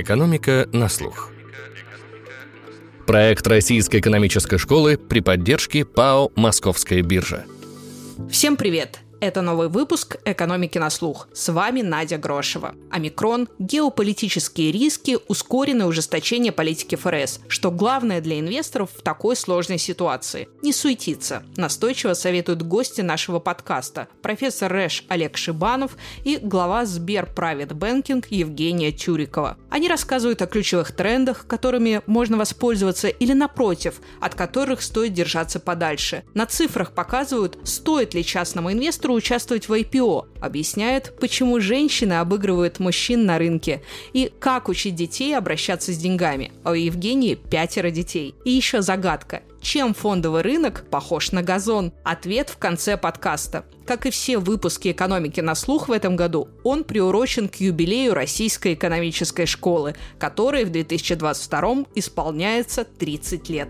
Экономика на слух. Проект Российской экономической школы при поддержке ПАО «Московская биржа». Всем привет! Это новый выпуск «Экономики на слух». С вами Надя Грошева. Омикрон, геополитические риски, ускоренное ужесточение политики ФРС. Что главное для инвесторов в такой сложной ситуации? Не суетиться. Настойчиво советуют гости нашего подкаста. Профессор РЭШ Олег Шибанов и глава Сбер Private Banking Евгения Тюрикова. Они рассказывают о ключевых трендах, которыми можно воспользоваться или, напротив, от которых стоит держаться подальше. На цифрах показывают, стоит ли частному инвестору быстро участвовать в IPO, объясняет, почему женщины обыгрывают мужчин на рынке и как учить детей обращаться с деньгами. А у Евгении пятеро детей. И еще загадка. Чем фондовый рынок похож на газон? Ответ в конце подкаста. Как и все выпуски «Экономики на слух» в этом году, он приурочен к юбилею Российской экономической школы, которой в 2022 исполняется 30 лет.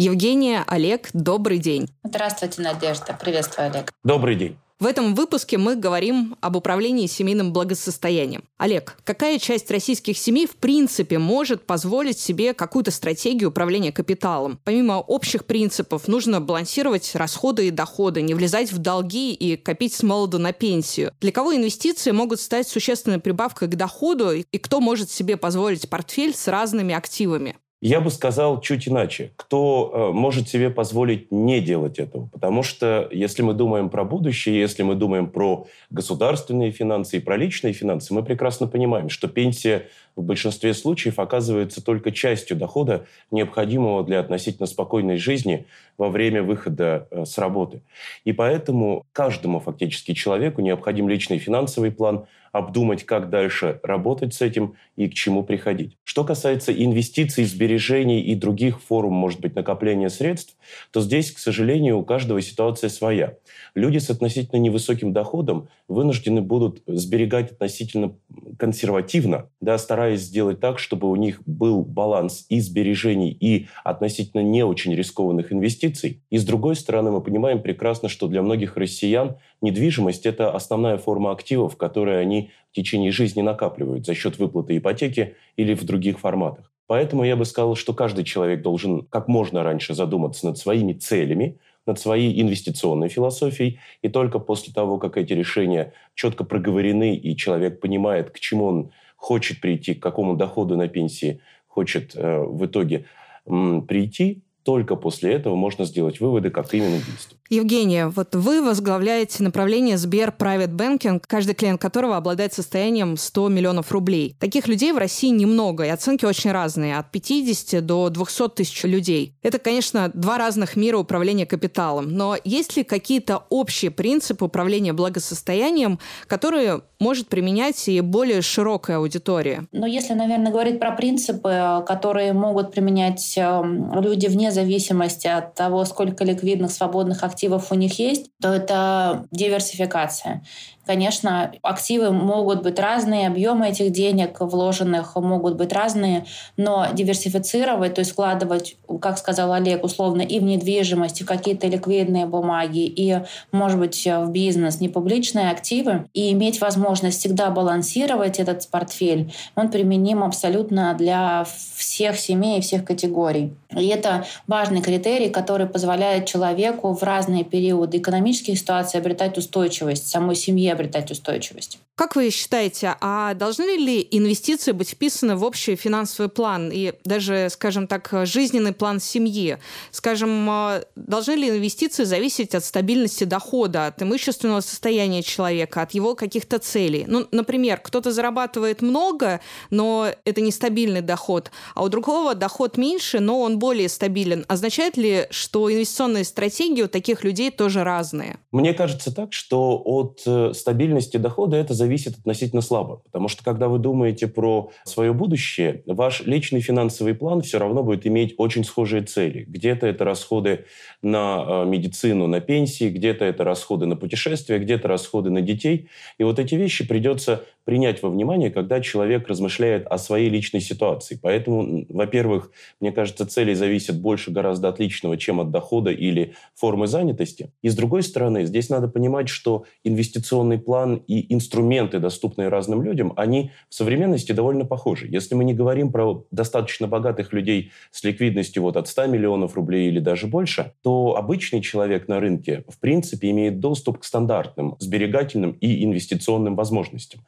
Евгения, Олег, добрый день. Здравствуйте, Надежда. Приветствую, Олег. Добрый день. В этом выпуске мы говорим об управлении семейным благосостоянием. Олег, какая часть российских семей в принципе может позволить себе какую-то стратегию управления капиталом? Помимо общих принципов, нужно балансировать расходы и доходы, не влезать в долги и копить с молоду на пенсию. Для кого инвестиции могут стать существенной прибавкой к доходу и кто может себе позволить портфель с разными активами? Я бы сказал чуть иначе. Кто э, может себе позволить не делать этого? Потому что если мы думаем про будущее, если мы думаем про государственные финансы и про личные финансы, мы прекрасно понимаем, что пенсия в большинстве случаев оказывается только частью дохода, необходимого для относительно спокойной жизни во время выхода э, с работы. И поэтому каждому фактически человеку необходим личный финансовый план – обдумать, как дальше работать с этим и к чему приходить. Что касается инвестиций, сбережений и других форм, может быть, накопления средств, то здесь, к сожалению, у каждого ситуация своя. Люди с относительно невысоким доходом вынуждены будут сберегать относительно консервативно, да, стараясь сделать так, чтобы у них был баланс и сбережений, и относительно не очень рискованных инвестиций. И с другой стороны, мы понимаем прекрасно, что для многих россиян недвижимость – это основная форма активов, которые они в течение жизни накапливают за счет выплаты ипотеки или в других форматах. Поэтому я бы сказал, что каждый человек должен как можно раньше задуматься над своими целями, над своей инвестиционной философией, и только после того, как эти решения четко проговорены, и человек понимает, к чему он хочет прийти, к какому доходу на пенсии хочет э, в итоге м, прийти, только после этого можно сделать выводы, как именно действовать. Евгения, вот вы возглавляете направление Сбер Private Banking, каждый клиент которого обладает состоянием 100 миллионов рублей. Таких людей в России немного, и оценки очень разные, от 50 до 200 тысяч людей. Это, конечно, два разных мира управления капиталом, но есть ли какие-то общие принципы управления благосостоянием, которые может применять и более широкая аудитория? Ну, если, наверное, говорить про принципы, которые могут применять эм, люди вне зависимости от того, сколько ликвидных свободных активов у них есть, то это диверсификация. Конечно, активы могут быть разные, объемы этих денег вложенных могут быть разные, но диверсифицировать, то есть вкладывать, как сказал Олег, условно и в недвижимость, и в какие-то ликвидные бумаги, и, может быть, в бизнес, не публичные активы, и иметь возможность всегда балансировать этот портфель, он применим абсолютно для всех семей и всех категорий. И это важный критерий, который позволяет человеку в разные периоды экономических ситуаций обретать устойчивость, самой семье обретать устойчивость. Как вы считаете, а должны ли инвестиции быть вписаны в общий финансовый план и даже, скажем так, жизненный план семьи? Скажем, а, должны ли инвестиции зависеть от стабильности дохода, от имущественного состояния человека, от его каких-то целей? Ну, например, кто-то зарабатывает много, но это нестабильный доход, а у другого доход меньше, но он более стабилен. Означает ли, что инвестиционные стратегии у таких людей тоже разные? Мне кажется так, что от э, стабильности дохода это зависит зависит относительно слабо. Потому что когда вы думаете про свое будущее, ваш личный финансовый план все равно будет иметь очень схожие цели. Где-то это расходы на э, медицину, на пенсии, где-то это расходы на путешествия, где-то расходы на детей. И вот эти вещи придется принять во внимание, когда человек размышляет о своей личной ситуации. Поэтому, во-первых, мне кажется, цели зависят больше гораздо от личного, чем от дохода или формы занятости. И с другой стороны, здесь надо понимать, что инвестиционный план и инструмент инструменты, доступные разным людям, они в современности довольно похожи. Если мы не говорим про достаточно богатых людей с ликвидностью вот от 100 миллионов рублей или даже больше, то обычный человек на рынке в принципе имеет доступ к стандартным сберегательным и инвестиционным возможностям.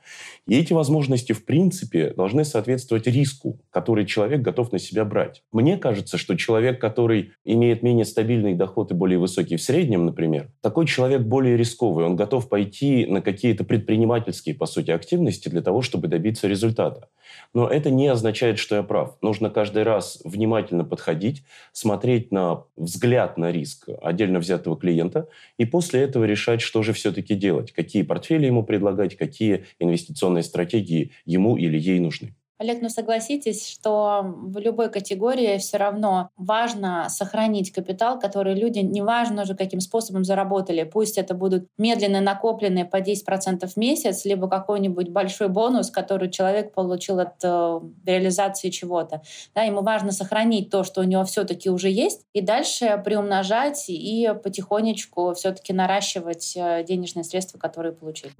И эти возможности в принципе должны соответствовать риску, который человек готов на себя брать. Мне кажется, что человек, который имеет менее стабильный доход и более высокий в среднем, например, такой человек более рисковый. Он готов пойти на какие-то предпринимательские, по сути, активности для того, чтобы добиться результата. Но это не означает, что я прав. Нужно каждый раз внимательно подходить, смотреть на взгляд на риск отдельно взятого клиента и после этого решать, что же все-таки делать, какие портфели ему предлагать, какие инвестиционные стратегии ему или ей нужны. Олег, ну согласитесь, что в любой категории все равно важно сохранить капитал, который люди, неважно уже каким способом заработали, пусть это будут медленно накопленные по 10% в месяц, либо какой-нибудь большой бонус, который человек получил от э, реализации чего-то. Да, ему важно сохранить то, что у него все-таки уже есть, и дальше приумножать и потихонечку все-таки наращивать э, денежные средства, которые получили.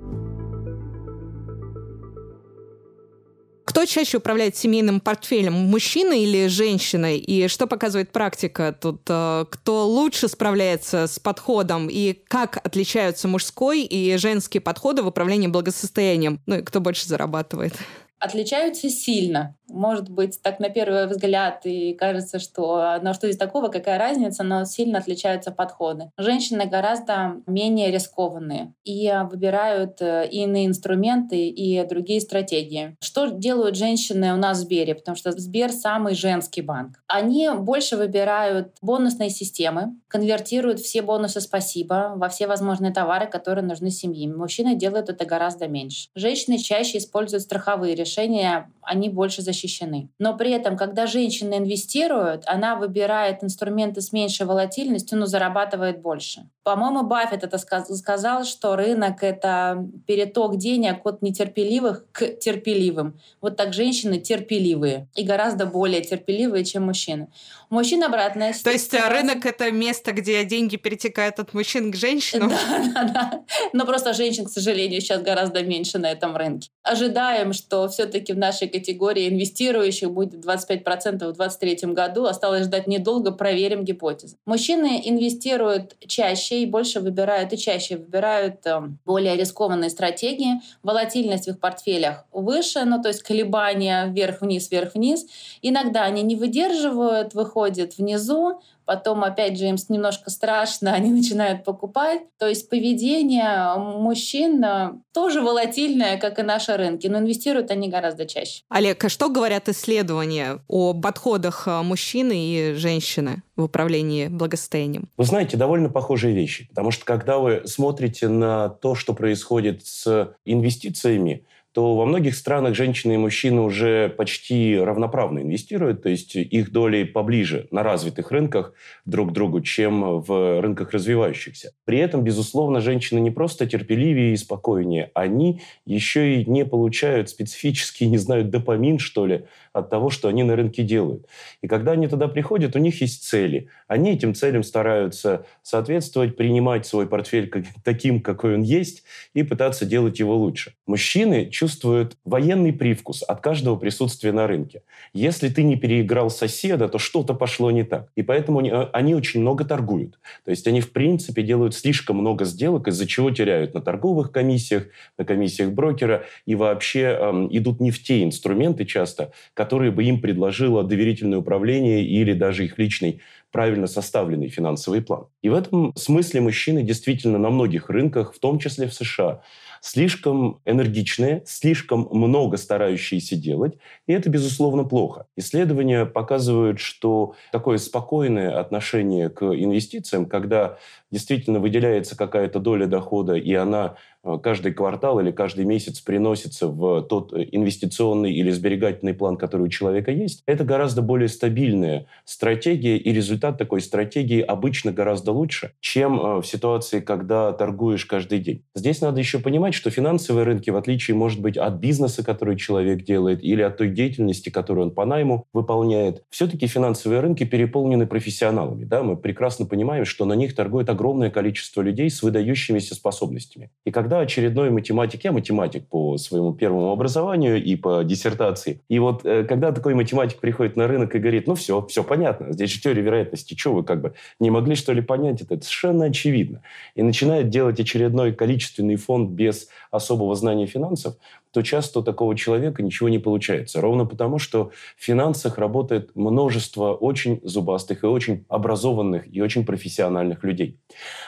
Кто чаще управляет семейным портфелем, мужчина или женщина? И что показывает практика тут? Э, кто лучше справляется с подходом? И как отличаются мужской и женский подходы в управлении благосостоянием? Ну и кто больше зарабатывает? отличаются сильно. Может быть, так на первый взгляд и кажется, что ну что здесь такого, какая разница, но сильно отличаются подходы. Женщины гораздо менее рискованные и выбирают э, иные инструменты и другие стратегии. Что делают женщины у нас в Сбере? Потому что Сбер самый женский банк. Они больше выбирают бонусные системы, конвертируют все бонусы «спасибо» во все возможные товары, которые нужны семье. Мужчины делают это гораздо меньше. Женщины чаще используют страховые решения они больше защищены. Но при этом, когда женщина инвестирует, она выбирает инструменты с меньшей волатильностью, но зарабатывает больше. По-моему, Баффет это сказал, что рынок — это переток денег от нетерпеливых к терпеливым. Вот так женщины терпеливые и гораздо более терпеливые, чем мужчины. У мужчин обратная То есть а, рынок — это место, где деньги перетекают от мужчин к женщинам? Да, да, да. Но просто женщин, к сожалению, сейчас гораздо меньше на этом рынке. Ожидаем, что все-таки в нашей категории инвестирующих будет 25% в 2023 году. Осталось ждать недолго, проверим гипотезы. Мужчины инвестируют чаще и больше выбирают, и чаще выбирают э, более рискованные стратегии. Волатильность в их портфелях выше, ну то есть колебания вверх-вниз, вверх-вниз. Иногда они не выдерживают, выходят внизу, потом опять же им немножко страшно, они начинают покупать. То есть поведение мужчин э, тоже волатильное, как и наши рынки, но инвестируют они гораздо чаще. Олег, а что говорят исследования о подходах э, мужчины и женщины в управлении благосостоянием? Вы знаете, довольно похожие вещи, потому что когда вы смотрите на то, что происходит с инвестициями, то во многих странах женщины и мужчины уже почти равноправно инвестируют, то есть их доли поближе на развитых рынках друг к другу, чем в рынках развивающихся. При этом, безусловно, женщины не просто терпеливее и спокойнее, они еще и не получают специфический, не знаю, допамин, что ли, от того, что они на рынке делают. И когда они туда приходят, у них есть цели. Они этим целям стараются соответствовать, принимать свой портфель как, таким, какой он есть, и пытаться делать его лучше. Мужчины чувствуют военный привкус от каждого присутствия на рынке. Если ты не переиграл соседа, то что-то пошло не так. И поэтому они, они очень много торгуют. То есть они, в принципе, делают слишком много сделок, из-за чего теряют на торговых комиссиях, на комиссиях брокера и вообще эм, идут не в те инструменты часто, которые бы им предложило доверительное управление или даже их личный правильно составленный финансовый план. И в этом смысле мужчины действительно на многих рынках, в том числе в США, слишком энергичные, слишком много старающиеся делать, и это, безусловно, плохо. Исследования показывают, что такое спокойное отношение к инвестициям, когда действительно выделяется какая-то доля дохода, и она Э, каждый квартал или каждый месяц приносится в тот инвестиционный или сберегательный план, который у человека есть, это гораздо более стабильная стратегия, и результат такой стратегии обычно гораздо лучше, чем э, в ситуации, когда торгуешь каждый день. Здесь надо еще понимать, что финансовые рынки, в отличие, может быть, от бизнеса, который человек делает, или от той деятельности, которую он по найму выполняет, все-таки финансовые рынки переполнены профессионалами. Да? Мы прекрасно понимаем, что на них торгует огромное количество людей с выдающимися способностями. И когда очередной математик, я математик по своему первому образованию и по диссертации, и вот э, когда такой математик приходит на рынок и говорит, ну все, все понятно, здесь же теория вероятности, что вы как бы не могли что ли понять? Это совершенно очевидно. И начинает делать очередной количественный фонд без особого знания финансов, то часто у такого человека ничего не получается. Ровно потому, что в финансах работает множество очень зубастых и очень образованных и очень профессиональных людей.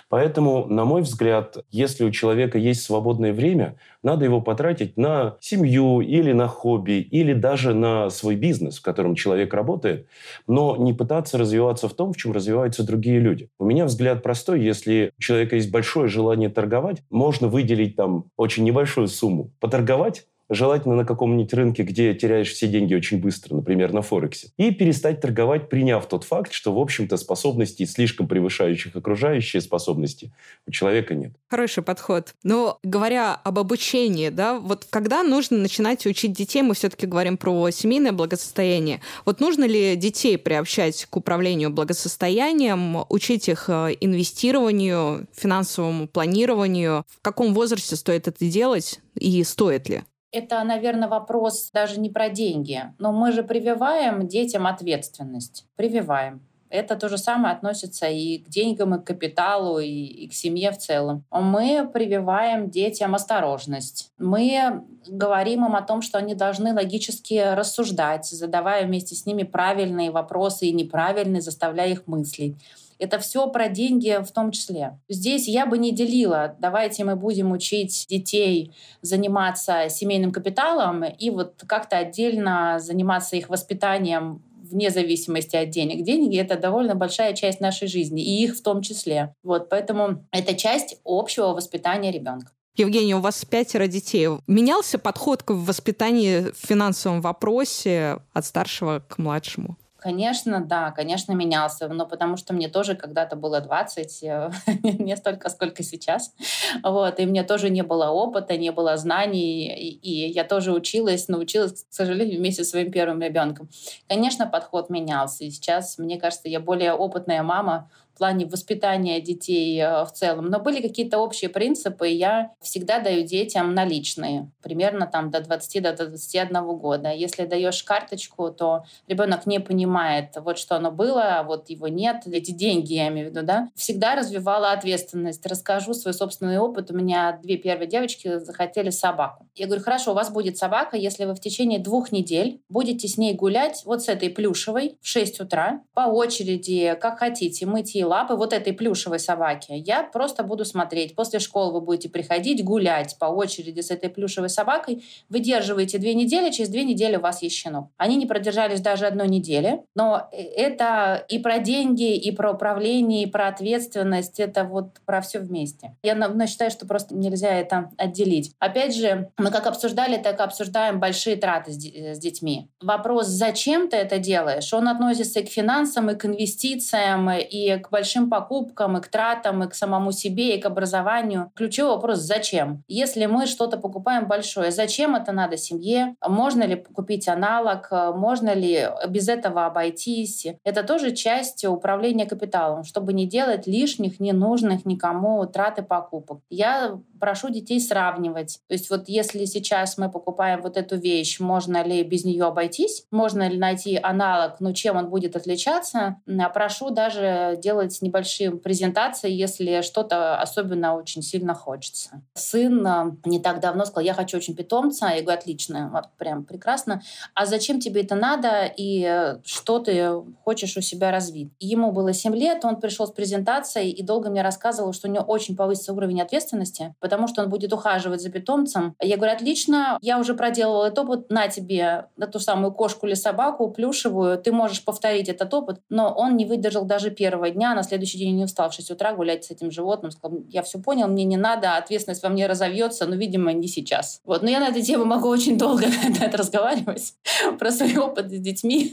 Поэтому, на мой взгляд, если у человека есть свободное время, надо его потратить на семью или на хобби, или даже на свой бизнес, в котором человек работает, но не пытаться развиваться в том, в чем развиваются другие люди. У меня взгляд простой. Если у человека есть большое желание торговать, можно выделить там очень небольшую сумму, поторговать, желательно на каком-нибудь рынке, где теряешь все деньги очень быстро, например, на Форексе, и перестать торговать, приняв тот факт, что, в общем-то, способностей, слишком превышающих окружающие способности, у человека нет. Хороший подход. Но говоря об обучении, да, вот когда нужно начинать учить детей, мы все-таки говорим про семейное благосостояние. Вот нужно ли детей приобщать к управлению благосостоянием, учить их э, инвестированию, финансовому планированию? В каком возрасте стоит это делать и стоит ли? Это, наверное, вопрос даже не про деньги, но мы же прививаем детям ответственность. Прививаем. Это то же самое относится и к деньгам, и к капиталу, и, и к семье в целом. Мы прививаем детям осторожность. Мы говорим им о том, что они должны логически рассуждать, задавая вместе с ними правильные вопросы и неправильные, заставляя их мыслить. Это все про деньги в том числе. Здесь я бы не делила. Давайте мы будем учить детей заниматься семейным капиталом и вот как-то отдельно заниматься их воспитанием вне зависимости от денег. Деньги — это довольно большая часть нашей жизни, и их в том числе. Вот, поэтому это часть общего воспитания ребенка. Евгений, у вас пятеро детей. Менялся подход к воспитанию в финансовом вопросе от старшего к младшему? Конечно, да, конечно, менялся, но потому что мне тоже когда-то было 20, э, не столько, сколько сейчас, вот, и мне тоже не было опыта, не было знаний, и, и я тоже училась, научилась, к сожалению, вместе со своим первым ребенком. Конечно, подход менялся, и сейчас, мне кажется, я более опытная мама, в плане воспитания детей э, в целом. Но были какие-то общие принципы, я всегда даю детям наличные, примерно там до 20 до 21 года. Если даешь карточку, то ребенок не понимает, вот что оно было, а вот его нет, эти деньги, я имею в виду, да. Всегда развивала ответственность. Расскажу свой собственный опыт. У меня две первые девочки захотели собаку. Я говорю, хорошо, у вас будет собака, если вы в течение двух недель будете с ней гулять вот с этой плюшевой в 6 утра по очереди, как хотите, мыть ей и лапы вот этой плюшевой собаки. Я просто буду смотреть. После школы вы будете приходить, гулять по очереди с этой плюшевой собакой. Выдерживаете две недели, через две недели у вас есть щенок. Они не продержались даже одной недели, но это и про деньги, и про управление, и про ответственность. Это вот про все вместе. Я но считаю, что просто нельзя это отделить. Опять же, мы как обсуждали, так и обсуждаем большие траты с, с детьми. Вопрос, зачем ты это делаешь, он относится и к финансам, и к инвестициям, и к большим покупкам, и к тратам, и к самому себе, и к образованию. Ключевой вопрос – зачем? Если мы что-то покупаем большое, зачем это надо семье? Можно ли купить аналог? Можно ли без этого обойтись? Это тоже часть управления капиталом, чтобы не делать лишних, ненужных никому траты покупок. Я прошу детей сравнивать. То есть вот если сейчас мы покупаем вот эту вещь, можно ли без нее обойтись? Можно ли найти аналог? Ну, чем он будет отличаться? Прошу даже делать делать небольшие презентации, если что-то особенно очень сильно хочется. Сын э, не так давно сказал, я хочу очень питомца. Я говорю, отлично, вот прям прекрасно. А зачем тебе это надо и э, что ты хочешь у себя развить? Ему было 7 лет, он пришел с презентацией и долго мне рассказывал, что у него очень повысится уровень ответственности, потому что он будет ухаживать за питомцем. Я говорю, отлично, я уже проделала этот опыт, на тебе на ту самую кошку или собаку плюшевую, ты можешь повторить этот опыт, но он не выдержал даже первого дня, на следующий день не встал в 6 утра гулять с этим животным. Сказал, я все понял, мне не надо, ответственность во мне разовьется, но, видимо, не сейчас. Вот. Но я на эту тему могу очень долго разговаривать про свой опыт с детьми.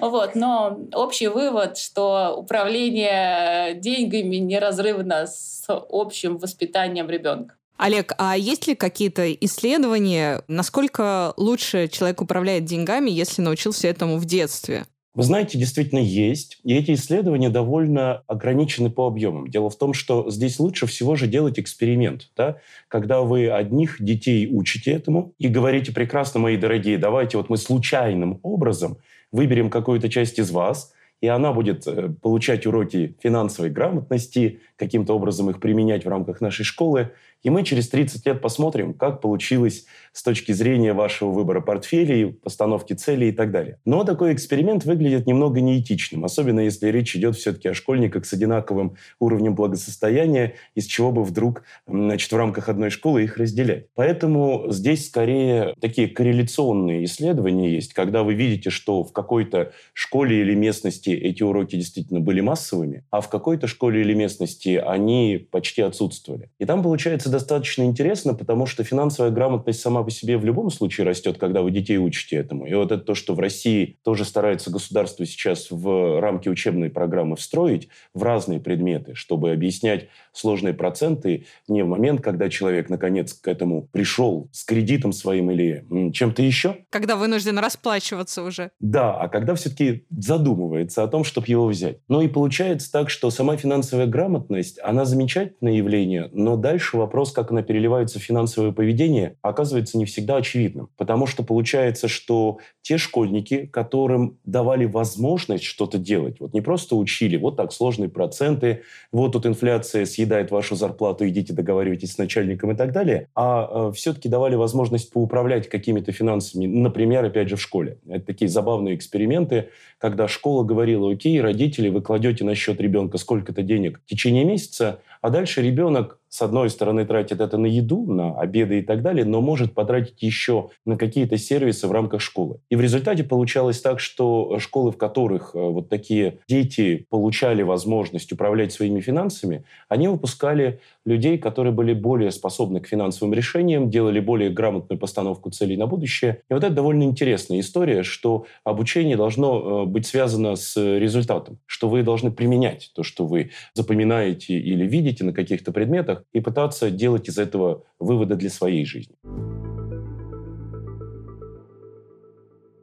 Вот. Но общий вывод, что управление деньгами неразрывно с общим воспитанием ребенка. Олег, а есть ли какие-то исследования, насколько лучше человек управляет деньгами, если научился этому в детстве? Вы знаете, действительно есть. И эти исследования довольно ограничены по объемам. Дело в том, что здесь лучше всего же делать эксперимент. Да? Когда вы одних детей учите этому и говорите, прекрасно, мои дорогие, давайте вот мы случайным образом выберем какую-то часть из вас, и она будет э, получать уроки финансовой грамотности, каким-то образом их применять в рамках нашей школы. И мы через 30 лет посмотрим, как получилось с точки зрения вашего выбора портфелей, постановки целей и так далее. Но такой эксперимент выглядит немного неэтичным, особенно если речь идет все-таки о школьниках с одинаковым уровнем благосостояния, из чего бы вдруг значит, в рамках одной школы их разделять. Поэтому здесь скорее такие корреляционные исследования есть, когда вы видите, что в какой-то школе или местности эти уроки действительно были массовыми, а в какой-то школе или местности они почти отсутствовали. И там получается достаточно интересно, потому что финансовая грамотность сама по себе в любом случае растет, когда вы детей учите этому. И вот это то, что в России тоже старается государство сейчас в рамки учебной программы встроить в разные предметы, чтобы объяснять сложные проценты не в момент, когда человек наконец к этому пришел с кредитом своим или чем-то еще. Когда вынужден расплачиваться уже. Да, а когда все-таки задумывается о том, чтобы его взять. Ну и получается так, что сама финансовая грамотность, она замечательное явление, но дальше вопрос вопрос, как она переливается в финансовое поведение, оказывается не всегда очевидным. Потому что получается, что те школьники, которым давали возможность что-то делать, вот не просто учили, вот так сложные проценты, вот тут инфляция съедает вашу зарплату, идите договаривайтесь с начальником и так далее, а э, все-таки давали возможность поуправлять какими-то финансами, например, опять же в школе. Это такие забавные эксперименты, когда школа говорила, окей, родители, вы кладете на счет ребенка сколько-то денег в течение месяца, а дальше ребенок с одной стороны, тратит это на еду, на обеды и так далее, но может потратить еще на какие-то сервисы в рамках школы. И в результате получалось так, что школы, в которых э, вот такие дети получали возможность управлять своими финансами, они выпускали людей, которые были более способны к финансовым решениям, делали более грамотную постановку целей на будущее. И вот это довольно интересная история, что обучение должно э, быть связано с результатом, что вы должны применять то, что вы запоминаете или видите на каких-то предметах, и пытаться делать из этого выводы для своей жизни.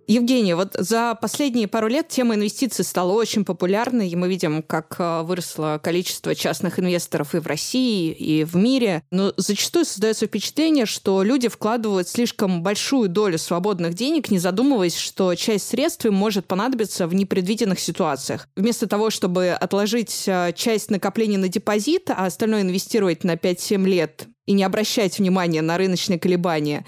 Евгения, вот за последние пару лет тема инвестиций стала очень популярной, и мы видим, как э, выросло количество частных инвесторов и в России, и в мире. Но зачастую создается впечатление, что люди вкладывают слишком большую долю свободных денег, не задумываясь, что часть средств им может понадобиться в непредвиденных ситуациях. Вместо того, чтобы отложить э, часть накопления на депозит, а остальное инвестировать на 5-7 лет, и не обращать внимания на рыночные колебания,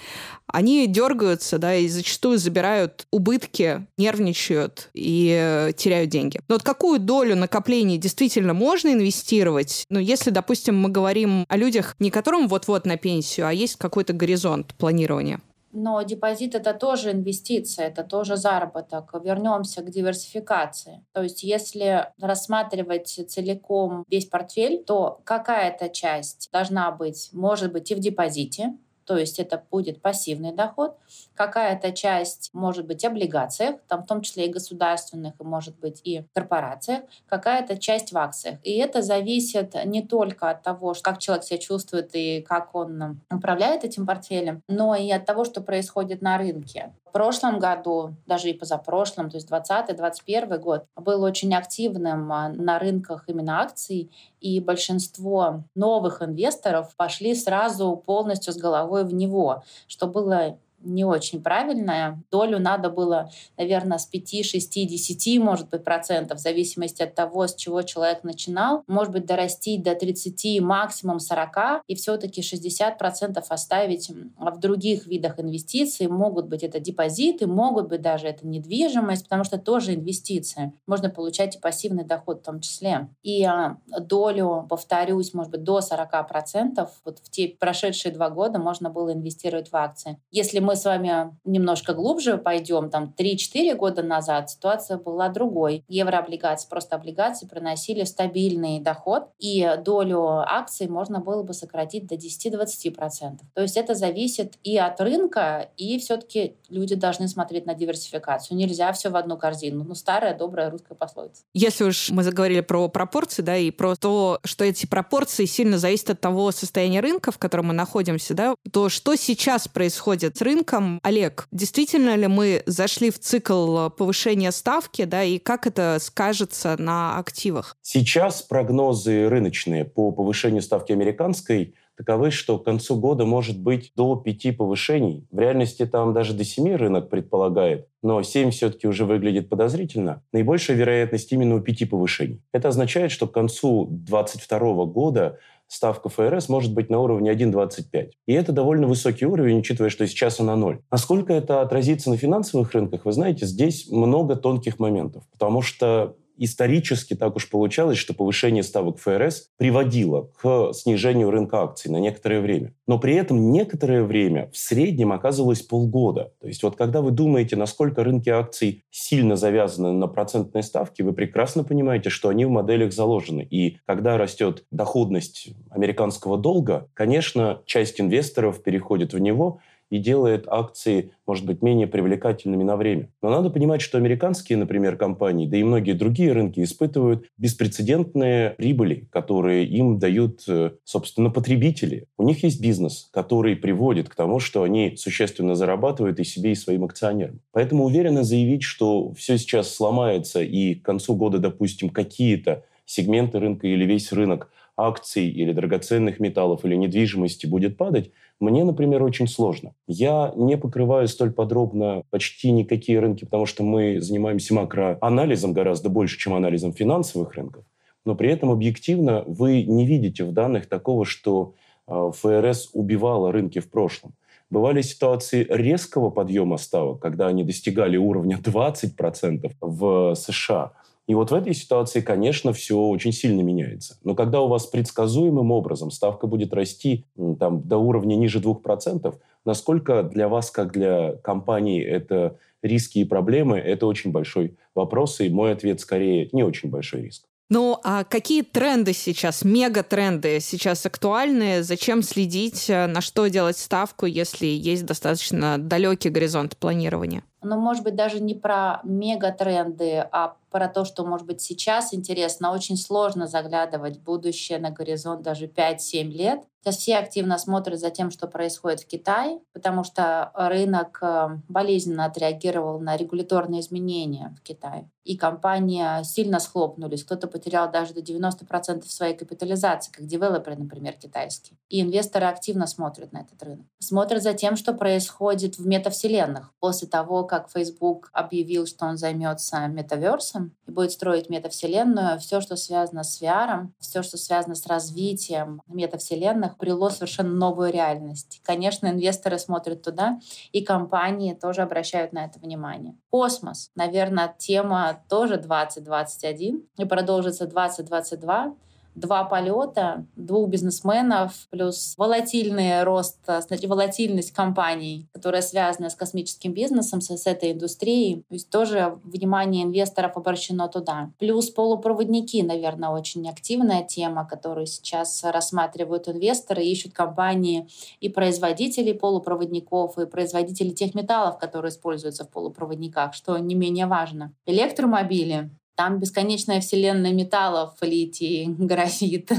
они дергаются, да, и зачастую забирают убытки, нервничают и теряют деньги. Но вот какую долю накоплений действительно можно инвестировать? Ну, если, допустим, мы говорим о людях, не которым вот-вот на пенсию, а есть какой-то горизонт планирования. Но депозит это тоже инвестиция, это тоже заработок. Вернемся к диверсификации. То есть если рассматривать целиком весь портфель, то какая-то часть должна быть, может быть, и в депозите, то есть это будет пассивный доход. Какая-то часть может быть облигациях, там в том числе и государственных, и может быть и корпорациях, какая-то часть в акциях. И это зависит не только от того, как человек себя чувствует и как он управляет этим портфелем, но и от того, что происходит на рынке. В прошлом году, даже и позапрошлом, то есть 2020-2021 год, был очень активным а, на рынках именно акций, и большинство новых инвесторов пошли сразу полностью с головой в него, что было не очень правильная. Долю надо было, наверное, с 5, 6, 10, может быть, процентов, в зависимости от того, с чего человек начинал. Может быть, дорастить до 30, максимум 40, и все-таки 60 процентов оставить в других видах инвестиций. Могут быть это депозиты, могут быть даже это недвижимость, потому что тоже инвестиции. Можно получать и пассивный доход в том числе. И а, долю, повторюсь, может быть, до 40 процентов вот в те прошедшие два года можно было инвестировать в акции. Если мы с вами немножко глубже пойдем, там 3-4 года назад ситуация была другой. Еврооблигации, просто облигации приносили стабильный доход, и долю акций можно было бы сократить до 10-20%. То есть это зависит и от рынка, и все-таки люди должны смотреть на диверсификацию. Нельзя все в одну корзину. Ну, старая добрая русская пословица. Если уж мы заговорили про пропорции, да, и про то, что эти пропорции сильно зависят от того состояния рынка, в котором мы находимся, да, то что сейчас происходит с рынком, рынком. Олег, действительно ли мы зашли в цикл повышения ставки, да, и как это скажется на активах? Сейчас прогнозы рыночные по повышению ставки американской таковы, что к концу года может быть до пяти повышений. В реальности там даже до семи рынок предполагает, но семь все-таки уже выглядит подозрительно. Наибольшая вероятность именно у пяти повышений. Это означает, что к концу 2022 года ставка ФРС может быть на уровне 1,25. И это довольно высокий уровень, учитывая, что сейчас она ноль. Насколько это отразится на финансовых рынках, вы знаете, здесь много тонких моментов, потому что исторически так уж получалось, что повышение ставок ФРС приводило к снижению рынка акций на некоторое время. Но при этом некоторое время в среднем оказывалось полгода. То есть вот когда вы думаете, насколько рынки акций сильно завязаны на процентные ставки, вы прекрасно понимаете, что они в моделях заложены. И когда растет доходность американского долга, конечно, часть инвесторов переходит в него, и делает акции, может быть, менее привлекательными на время. Но надо понимать, что американские, например, компании, да и многие другие рынки испытывают беспрецедентные прибыли, которые им дают, э, собственно, потребители. У них есть бизнес, который приводит к тому, что они существенно зарабатывают и себе, и своим акционерам. Поэтому уверенно заявить, что все сейчас сломается и к концу года, допустим, какие-то сегменты рынка или весь рынок акций или драгоценных металлов или недвижимости будет падать, мне, например, очень сложно. Я не покрываю столь подробно почти никакие рынки, потому что мы занимаемся макроанализом гораздо больше, чем анализом финансовых рынков. Но при этом объективно вы не видите в данных такого, что э, ФРС убивала рынки в прошлом. Бывали ситуации резкого подъема ставок, когда они достигали уровня 20% в США – и вот в этой ситуации, конечно, все очень сильно меняется. Но когда у вас предсказуемым образом ставка будет расти там, до уровня ниже 2%, насколько для вас, как для компании, это риски и проблемы, это очень большой вопрос. И мой ответ скорее не очень большой риск. Ну, а какие тренды сейчас, мегатренды сейчас актуальны? Зачем следить, на что делать ставку, если есть достаточно далекий горизонт планирования? Ну, может быть, даже не про мегатренды, а про то, что, может быть, сейчас интересно. Очень сложно заглядывать в будущее на горизонт даже 5-7 лет. Сейчас все активно смотрят за тем, что происходит в Китае, потому что рынок э, болезненно отреагировал на регуляторные изменения в Китае. И компании сильно схлопнулись. Кто-то потерял даже до 90% своей капитализации, как девелоперы, например, китайские. И инвесторы активно смотрят на этот рынок. Смотрят за тем, что происходит в метавселенных. После того, как Facebook объявил, что он займется метаверсом и будет строить метавселенную, все, что связано с VR, все, что связано с развитием метавселенных, брело совершенно новую реальность. Конечно, инвесторы смотрят туда, и компании тоже обращают на это внимание. Космос, наверное, тема тоже 2021 и продолжится 2022 два полета двух бизнесменов, плюс волатильный рост, значит, волатильность компаний, которая связана с космическим бизнесом, с, с этой индустрией. То есть тоже внимание инвесторов обращено туда. Плюс полупроводники, наверное, очень активная тема, которую сейчас рассматривают инвесторы, ищут компании и производителей полупроводников, и производителей тех металлов, которые используются в полупроводниках, что не менее важно. Электромобили там бесконечная вселенная металлов, литий, графит,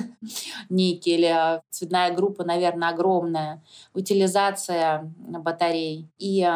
никель, цветная группа, наверное, огромная, утилизация батарей и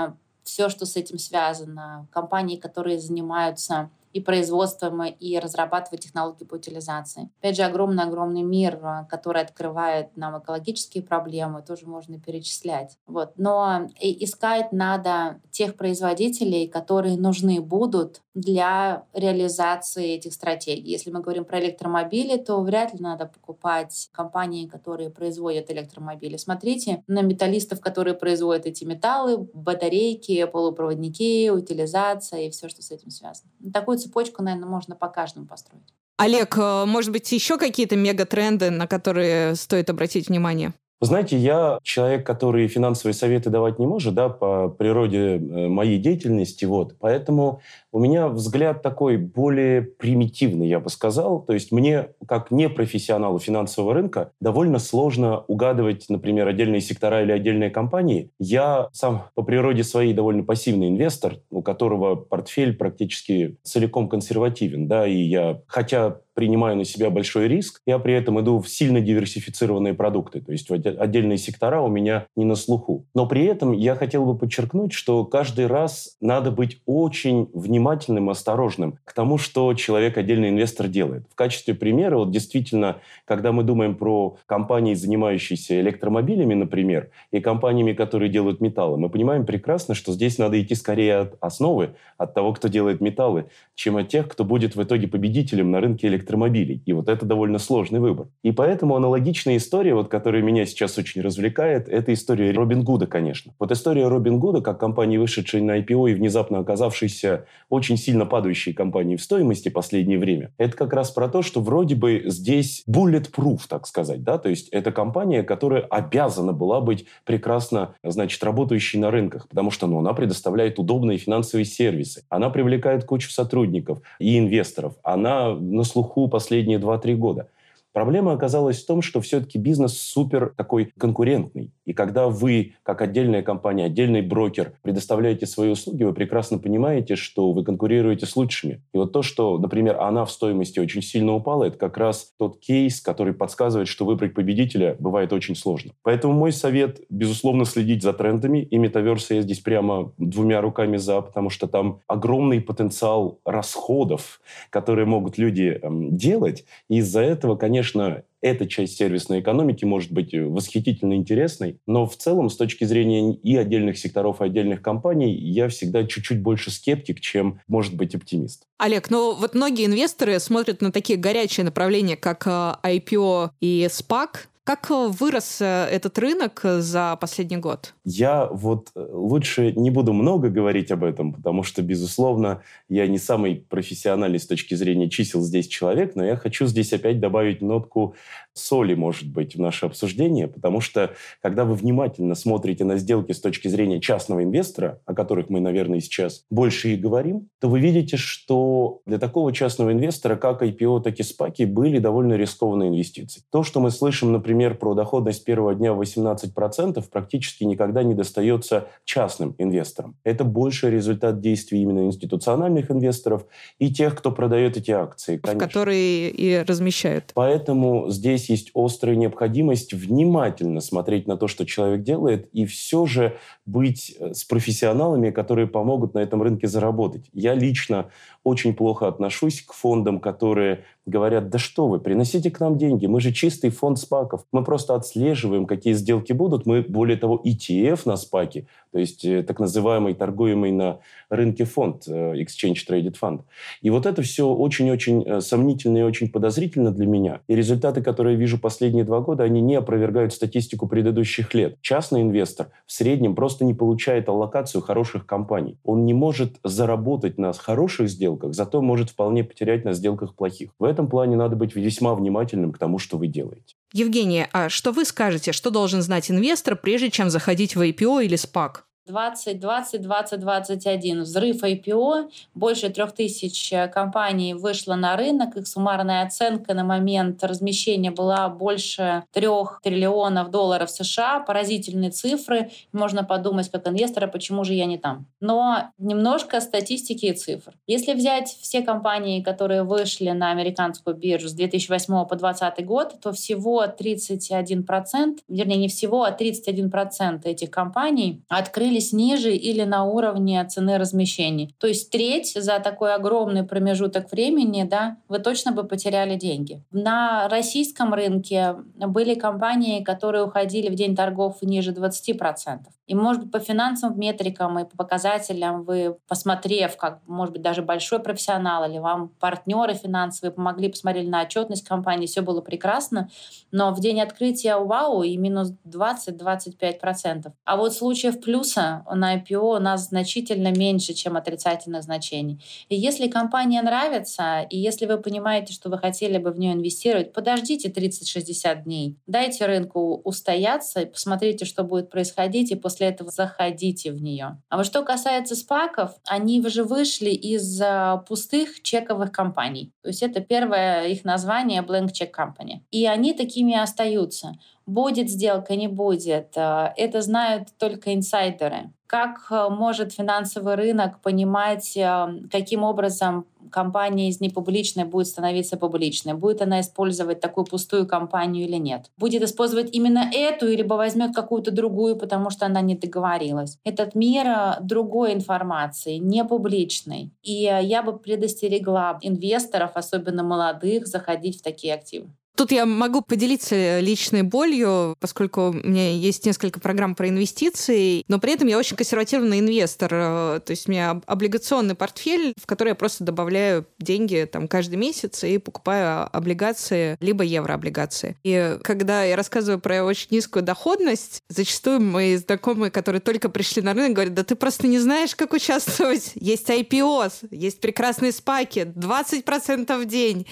все, что с этим связано. Компании, которые занимаются и производством, и разрабатывать технологии по утилизации. Опять же, огромный-огромный мир, э, который открывает нам экологические проблемы, тоже можно перечислять. Вот. Но искать надо тех производителей, которые нужны будут для реализации этих стратегий. Если мы говорим про электромобили, то вряд ли надо покупать компании, которые производят электромобили. Смотрите на металлистов, которые производят эти металлы, батарейки, полупроводники, утилизация и все, что с этим связано. Такой цепочку, наверное, можно по каждому построить. Олег, э, может быть, еще какие-то мегатренды, на которые стоит обратить внимание? знаете, я человек, который финансовые советы давать не может, да, по природе э, моей деятельности, вот. Поэтому у меня взгляд такой более примитивный, я бы сказал. То есть мне, как непрофессионалу финансового рынка, довольно сложно угадывать, например, отдельные сектора или отдельные компании. Я сам по природе своей довольно пассивный инвестор, у которого портфель практически целиком консервативен, да, и я, хотя принимаю на себя большой риск, я при этом иду в сильно диверсифицированные продукты, то есть отдельные сектора у меня не на слуху. Но при этом я хотел бы подчеркнуть, что каждый раз надо быть очень внимательным и осторожным к тому, что человек, отдельный инвестор делает. В качестве примера, вот действительно, когда мы думаем про компании, занимающиеся электромобилями, например, и компаниями, которые делают металлы, мы понимаем прекрасно, что здесь надо идти скорее от основы, от того, кто делает металлы, чем от тех, кто будет в итоге победителем на рынке электромобилей. И вот это довольно сложный выбор. И поэтому аналогичная история, вот, которая меня сейчас очень развлекает, это история Робин Гуда, конечно. Вот история Робин Гуда, как компании, вышедшей на IPO и внезапно оказавшейся очень сильно падающей компанией в стоимости последнее время, это как раз про то, что вроде бы здесь bulletproof, так сказать, да, то есть это компания, которая обязана была быть прекрасно, значит, работающей на рынках, потому что ну, она предоставляет удобные финансовые сервисы, она привлекает кучу сотрудников и инвесторов, она на слуху последние 2-3 года. Проблема оказалась в том, что все-таки бизнес супер такой конкурентный. И когда вы, как отдельная компания, отдельный брокер, предоставляете свои услуги, вы прекрасно понимаете, что вы конкурируете с лучшими. И вот то, что, например, она в стоимости очень сильно упала, это как раз тот кейс, который подсказывает, что выбрать победителя бывает очень сложно. Поэтому мой совет, безусловно, следить за трендами. И метаверс я здесь прямо двумя руками за, потому что там огромный потенциал расходов, которые могут люди эм, делать. И из-за этого, конечно, конечно, эта часть сервисной экономики может быть э, восхитительно интересной, но в целом с точки зрения и отдельных секторов, и отдельных компаний я всегда чуть-чуть больше скептик, чем может быть оптимист. Олег, ну вот многие инвесторы смотрят на такие горячие направления, как э, IPO и SPAC, как э, вырос э, этот рынок э, за последний год? Я вот лучше не буду много говорить об этом, потому что, безусловно, я не самый профессиональный с точки зрения чисел здесь человек, но я хочу здесь опять добавить нотку соли, может быть, в наше обсуждение, потому что, когда вы внимательно смотрите на сделки с точки зрения частного инвестора, о которых мы, наверное, сейчас больше и говорим, то вы видите, что для такого частного инвестора, как IPO, так и спаки, были довольно рискованные инвестиции. То, что мы слышим, например, про доходность первого дня в 18%, практически никогда не достается частным инвесторам. Это больше результат действий именно институциональных инвесторов и тех, кто продает эти акции. Конечно. В которые и размещают. Поэтому здесь здесь есть острая необходимость внимательно смотреть на то, что человек делает, и все же быть э, с профессионалами, которые помогут на этом рынке заработать. Я лично очень плохо отношусь к фондам, которые говорят, да что вы, приносите к нам деньги, мы же чистый фонд спаков, мы просто отслеживаем, какие сделки будут, мы, более того, ETF на спаке, то есть э, так называемый торгуемый на рынке фонд, э, Exchange Traded Fund. И вот это все очень-очень э, сомнительно и очень подозрительно для меня. И результаты, которые я вижу последние два года, они не опровергают статистику предыдущих лет. Частный инвестор в среднем просто не получает аллокацию хороших компаний. Он не может заработать на хороших сделках, зато может вполне потерять на сделках плохих. В этом плане надо быть весьма внимательным к тому, что вы делаете. Евгения, а что вы скажете, что должен знать инвестор, прежде чем заходить в IPO или SPAC? 2020, 2021 взрыв IPO, больше трех тысяч э, компаний вышло на рынок, их суммарная оценка на момент размещения была больше трех триллионов долларов США, поразительные цифры, можно подумать как инвестора, почему же я не там. Но немножко статистики и цифр. Если взять все компании, которые вышли на американскую биржу с 2008 по 2020 год, то всего 31%, вернее не всего, а 31% этих компаний открыли находились ниже или на уровне цены размещений. То есть треть за такой огромный промежуток времени, да, вы точно бы потеряли деньги. На российском рынке были компании, которые уходили в день торгов ниже 20%. И, может быть, по финансовым метрикам и по показателям вы, посмотрев, как, может быть, даже большой профессионал или вам партнеры финансовые помогли, посмотрели на отчетность компании, все было прекрасно, но в день открытия вау и минус 20-25%. А вот случаев плюса на IPO у нас значительно меньше, чем отрицательных значений. И если компания нравится, и если вы понимаете, что вы хотели бы в нее инвестировать, подождите 30-60 дней, дайте рынку устояться посмотрите, что будет происходить, и после этого заходите в нее. А вот что касается спаков, они уже вышли из а, пустых чековых компаний. То есть это первое их название Blank Check Company. И они такими остаются. Будет сделка, не будет. А, это знают только инсайдеры. Как а, может финансовый рынок понимать, каким образом компания из непубличной будет становиться публичной? Будет она использовать такую пустую компанию или нет? Будет использовать именно эту, либо возьмет какую-то другую, потому что она не договорилась? Этот мир э, другой информации, не публичной. И э, я бы предостерегла инвесторов, особенно молодых, заходить в такие активы. Тут я могу поделиться личной болью, поскольку у меня есть несколько программ про инвестиции, но при этом я очень консервативный инвестор. Э, то есть у меня облигационный портфель, в который я просто добавляю деньги там каждый месяц и покупаю облигации, либо еврооблигации. И когда я рассказываю про очень низкую доходность, зачастую мои знакомые, которые только пришли на рынок, говорят, да ты просто не знаешь, как участвовать. Есть IPO, есть прекрасные спаки, 20% в день.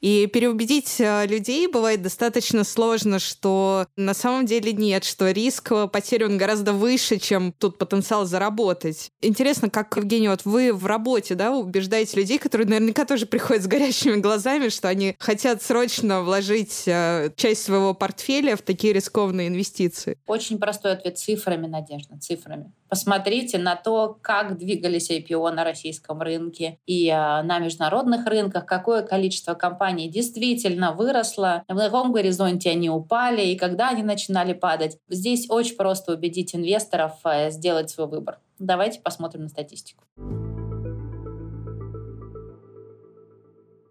И переубедить э, людей людей бывает достаточно сложно, что на самом деле нет, что риск потери он гораздо выше, чем тут потенциал заработать. Интересно, как, Евгений, вот вы в работе, да, убеждаете людей, которые наверняка тоже приходят с горящими глазами, что они хотят срочно вложить э, часть своего портфеля в такие рискованные инвестиции? Очень простой ответ цифрами, Надежда, цифрами. Посмотрите на то, как двигались IPO на российском рынке и э, на международных рынках, какое количество компаний действительно выросло, в каком горизонте они упали и когда они начинали падать. Здесь очень просто убедить инвесторов э, сделать свой выбор. Давайте посмотрим на статистику.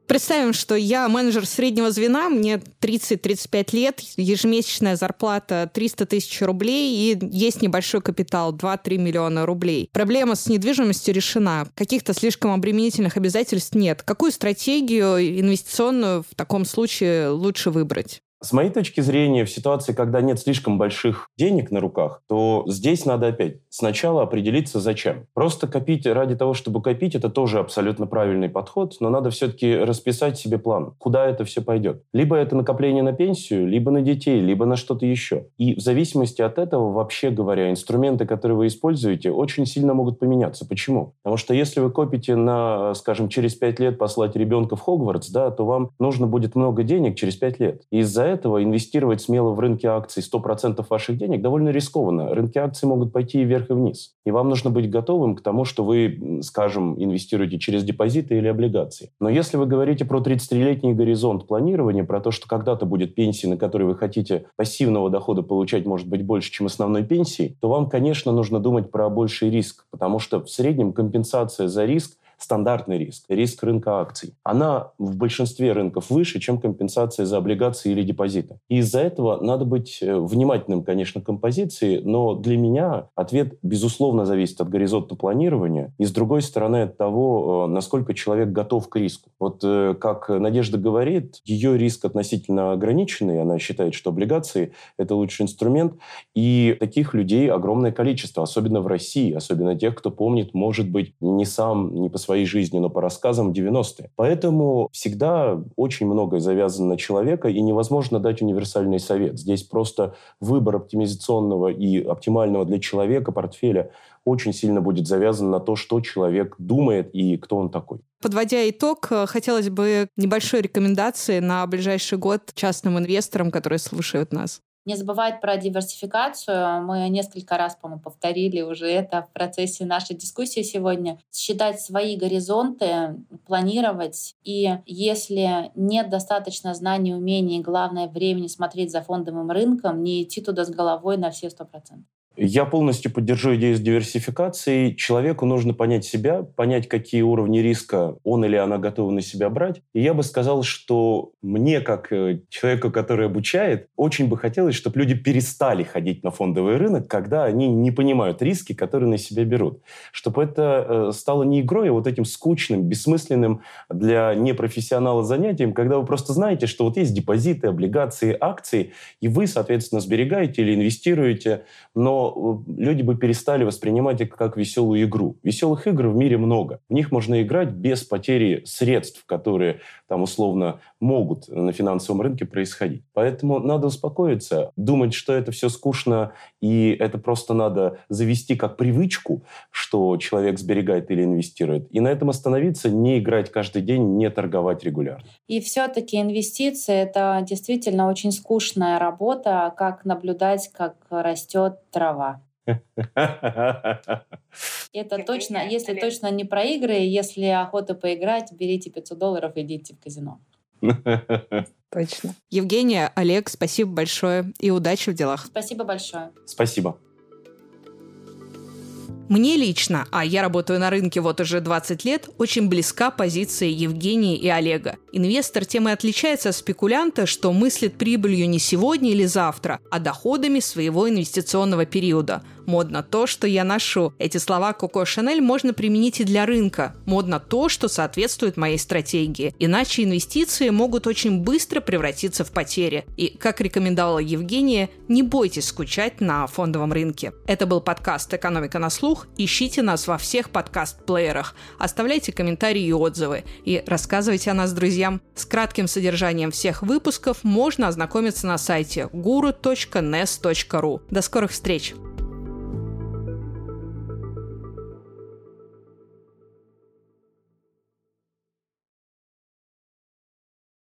Представим, что я менеджер среднего звена, мне 30-35 лет, ежемесячная зарплата 300 тысяч рублей и есть небольшой капитал 2-3 миллиона рублей. Проблема с недвижимостью решена. Каких-то слишком обременительных обязательств нет. Какую стратегию инвестиционную в таком случае лучше выбрать? С моей точки зрения, в ситуации, когда нет слишком больших денег на руках, то здесь надо опять сначала определиться, зачем. Просто копить ради того, чтобы копить, это тоже абсолютно правильный подход, но надо все-таки расписать себе план, куда это все пойдет. Либо это накопление на пенсию, либо на детей, либо на что-то еще. И в зависимости от этого, вообще говоря, инструменты, которые вы используете, очень сильно могут поменяться. Почему? Потому что если вы копите на, скажем, через 5 лет послать ребенка в Хогвартс, да, то вам нужно будет много денег через 5 лет. Из-за этого инвестировать смело в рынке акций 100% ваших денег довольно рискованно. Рынки акций могут пойти и вверх, и вниз. И вам нужно быть готовым к тому, что вы, скажем, инвестируете через депозиты или облигации. Но если вы говорите про 33-летний горизонт планирования, про то, что когда-то будет пенсия, на которой вы хотите пассивного дохода получать, может быть, больше, чем основной пенсии, то вам, конечно, нужно думать про больший риск, потому что в среднем компенсация за риск стандартный риск, риск рынка акций, она в большинстве рынков выше, чем компенсация за облигации или депозиты. И из-за этого надо быть э, внимательным, конечно, к композиции, но для меня ответ, безусловно, зависит от горизонта планирования и, с другой стороны, от того, э, насколько человек готов к риску. Вот э, как Надежда говорит, ее риск относительно ограниченный, она считает, что облигации – это лучший инструмент, и таких людей огромное количество, особенно в России, особенно тех, кто помнит, может быть, не сам, не по своей жизни, но по рассказам 90-е. Поэтому всегда очень многое завязано на человека, и невозможно дать универсальный совет. Здесь просто выбор оптимизационного и оптимального для человека портфеля очень сильно будет завязан на то, что человек думает и кто он такой. Подводя итог, э, хотелось бы небольшой рекомендации на ближайший год частным инвесторам, которые слушают нас. Не забывать про диверсификацию. Мы несколько раз, по-моему, повторили уже это в процессе нашей дискуссии сегодня. Считать свои горизонты, планировать. И если нет достаточно знаний, умений, главное времени смотреть за фондовым рынком, не идти туда с головой на все сто процентов. Я полностью поддержу идею с диверсификацией. Человеку нужно понять себя, понять, какие уровни риска он или она готовы на себя брать. И я бы сказал, что мне, как э, человеку, который обучает, очень бы хотелось, чтобы люди перестали ходить на фондовый рынок, когда они не понимают риски, которые на себя берут. Чтобы это э, стало не игрой, а вот этим скучным, бессмысленным для непрофессионала занятием, когда вы просто знаете, что вот есть депозиты, облигации, акции, и вы, соответственно, сберегаете или инвестируете, но люди бы перестали воспринимать это как веселую игру. Веселых игр в мире много. В них можно играть без потери средств, которые там условно могут на финансовом рынке происходить. Поэтому надо успокоиться, думать, что это все скучно, и это просто надо завести как привычку, что человек сберегает или инвестирует. И на этом остановиться, не играть каждый день, не торговать регулярно. И все-таки инвестиции – это действительно очень скучная работа, как наблюдать, как растет трава. Это точно, если точно не про игры, если охота поиграть, берите 500 долларов и идите в казино. Точно. Евгения, Олег, спасибо большое и удачи в делах. Спасибо большое. Спасибо. Мне лично, а я работаю на рынке вот уже 20 лет, очень близка позиция Евгении и Олега. Инвестор тем и отличается от спекулянта, что мыслит прибылью не сегодня или завтра, а доходами своего инвестиционного периода. Модно то, что я ношу. Эти слова Коко Шанель можно применить и для рынка. Модно то, что соответствует моей стратегии. Иначе инвестиции могут очень быстро превратиться в потери. И, как рекомендовала Евгения, не бойтесь скучать на фондовом рынке. Это был подкаст «Экономика на слух». Ищите нас во всех подкаст-плеерах. Оставляйте комментарии и отзывы. И рассказывайте о нас друзьям. С кратким содержанием всех выпусков можно ознакомиться на сайте guru.nes.ru. До скорых встреч!